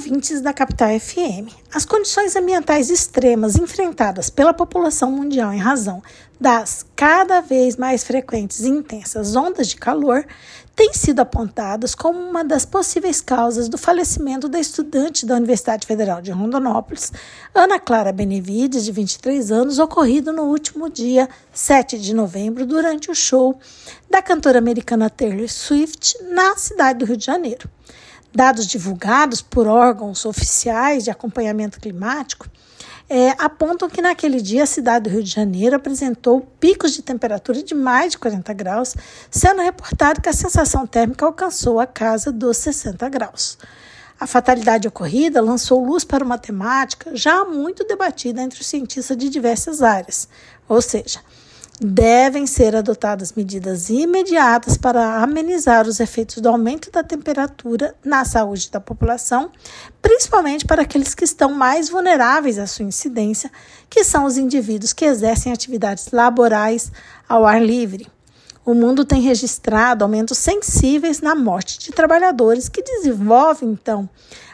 ouvintes da Capital FM. As condições ambientais extremas enfrentadas pela população mundial em razão das cada vez mais frequentes e intensas ondas de calor têm sido apontadas como uma das possíveis causas do falecimento da estudante da Universidade Federal de Rondonópolis, Ana Clara Benevides, de 23 anos, ocorrido no último dia 7 de novembro, durante o show da cantora americana Taylor Swift na cidade do Rio de Janeiro. Dados divulgados por órgãos oficiais de acompanhamento climático é, apontam que naquele dia a cidade do Rio de Janeiro apresentou picos de temperatura de mais de 40 graus, sendo reportado que a sensação térmica alcançou a casa dos 60 graus. A fatalidade ocorrida lançou luz para uma temática já muito debatida entre os cientistas de diversas áreas, ou seja, devem ser adotadas medidas imediatas para amenizar os efeitos do aumento da temperatura na saúde da população, principalmente para aqueles que estão mais vulneráveis à sua incidência, que são os indivíduos que exercem atividades laborais ao ar livre. O mundo tem registrado aumentos sensíveis na morte de trabalhadores que desenvolvem, então,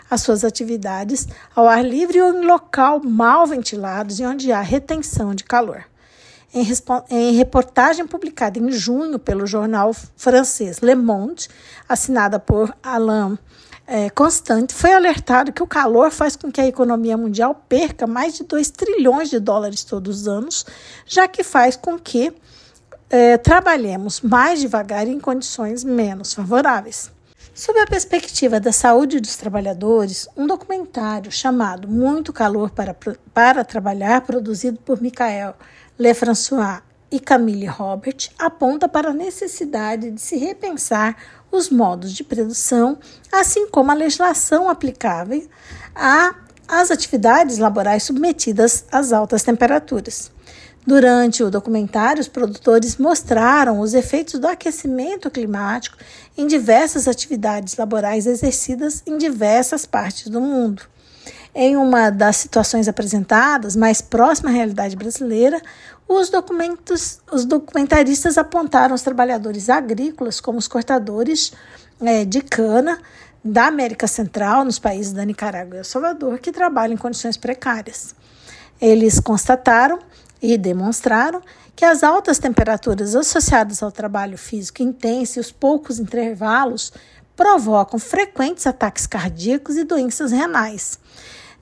as suas atividades ao ar livre ou em local mal ventilados e onde há retenção de calor. Em, em, reportagem publicada em junho pelo jornal francês Le Monde, assinada por Alain é, Constant, foi alertado que o calor faz com que a economia mundial perca mais de 2 trilhões de dólares todos os anos, já que faz com que é, trabalhemos mais devagar em condições menos favoráveis. Sob a perspectiva da saúde dos trabalhadores, um documentário chamado Muito Calor para, para Trabalhar, produzido por Michael Lefrançois e Camille Robert, aponta para a necessidade de se repensar os modos de produção, assim como a legislação aplicável às atividades laborais submetidas às altas temperaturas. Durante o documentário, os produtores mostraram os efeitos do aquecimento climático em diversas atividades laborais exercidas em diversas partes do mundo. Em uma das situações apresentadas, mais próxima à realidade brasileira, os, documentos, os documentaristas apontaram os trabalhadores agrícolas como os cortadores é, de cana da América Central, nos países da Nicarágua e El Salvador, que trabalham em condições precárias. Eles constataram e demonstraram que as altas temperaturas associadas ao trabalho físico intenso e os poucos intervalos provocam frequentes ataques cardíacos e doenças renais.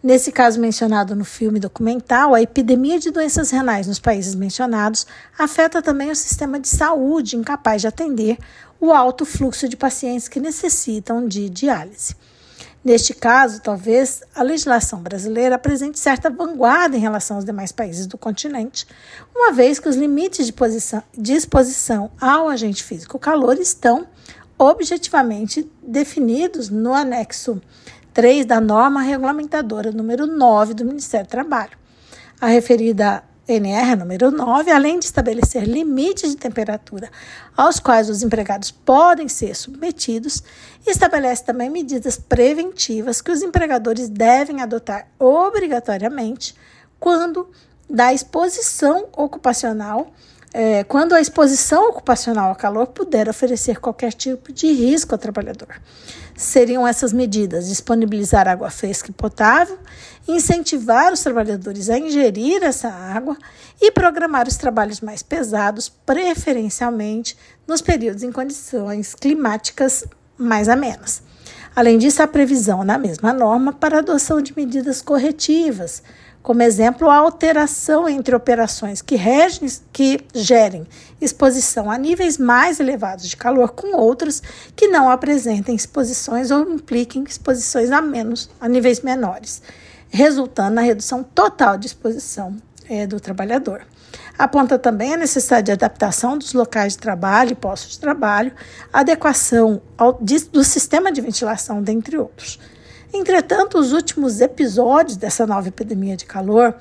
Nesse caso mencionado no filme documental, a epidemia de doenças renais nos países mencionados afeta também o sistema de saúde, incapaz de atender o alto fluxo de pacientes que necessitam de diálise. Neste caso, talvez a legislação brasileira apresente certa vanguarda em relação aos demais países do continente, uma vez que os limites de, posição, exposição ao agente físico calor estão objetivamente definidos no anexo 3 da norma regulamentadora número 9 do Ministério do Trabalho. A referida NR número 9, além de estabelecer limites de temperatura aos quais os empregados podem ser submetidos, estabelece também medidas preventivas que os empregadores devem adotar obrigatoriamente quando da exposição ocupacional, é, quando a exposição ocupacional ao calor puder oferecer qualquer tipo de risco ao trabalhador. Seriam essas medidas: disponibilizar água fresca e potável, incentivar os trabalhadores a ingerir essa água e programar os trabalhos mais pesados, preferencialmente nos períodos em condições climáticas mais amenas. Além disso, a previsão na mesma norma para a adoção de medidas corretivas, como exemplo, a alteração entre operações que, regem, que gerem exposição a níveis mais elevados de calor com outras que não apresentem exposições ou impliquem exposições a menos a níveis menores, resultando na redução total de exposição é, do trabalhador. Aponta também a necessidade de adaptação dos locais de trabalho e postos de trabalho, adequação ao, de, do sistema de ventilação, dentre outros. Entretanto, os últimos episódios dessa nova epidemia de calor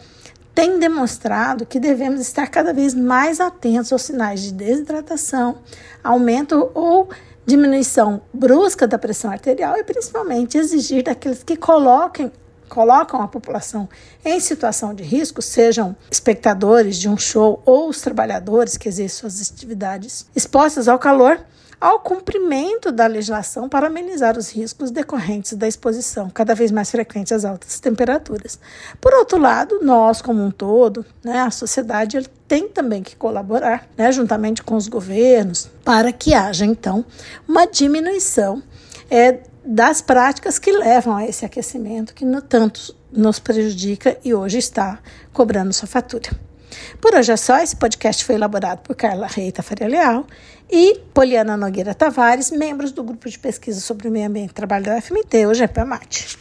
têm demonstrado que devemos estar cada vez mais atentos aos sinais de desidratação, aumento ou diminuição brusca da pressão arterial e principalmente exigir daqueles que coloquem colocam a população em situação de risco, sejam espectadores de um show ou os trabalhadores que exercem suas atividades expostas ao calor, ao cumprimento da legislação para amenizar os riscos decorrentes da exposição cada vez mais frequente às altas temperaturas. Por outro lado, nós, como um todo, né, a sociedade tem também que colaborar, né, juntamente com os governos, para que haja, então, uma diminuição é, das práticas que levam a esse aquecimento que no tanto nos prejudica e hoje está cobrando sua fatura. Por hoje é só. Esse podcast foi elaborado por Carla Reita Faria Leal e Poliana Nogueira Tavares, membros do grupo de pesquisa sobre o meio ambiente e trabalho da UFMT, o GPAMAT.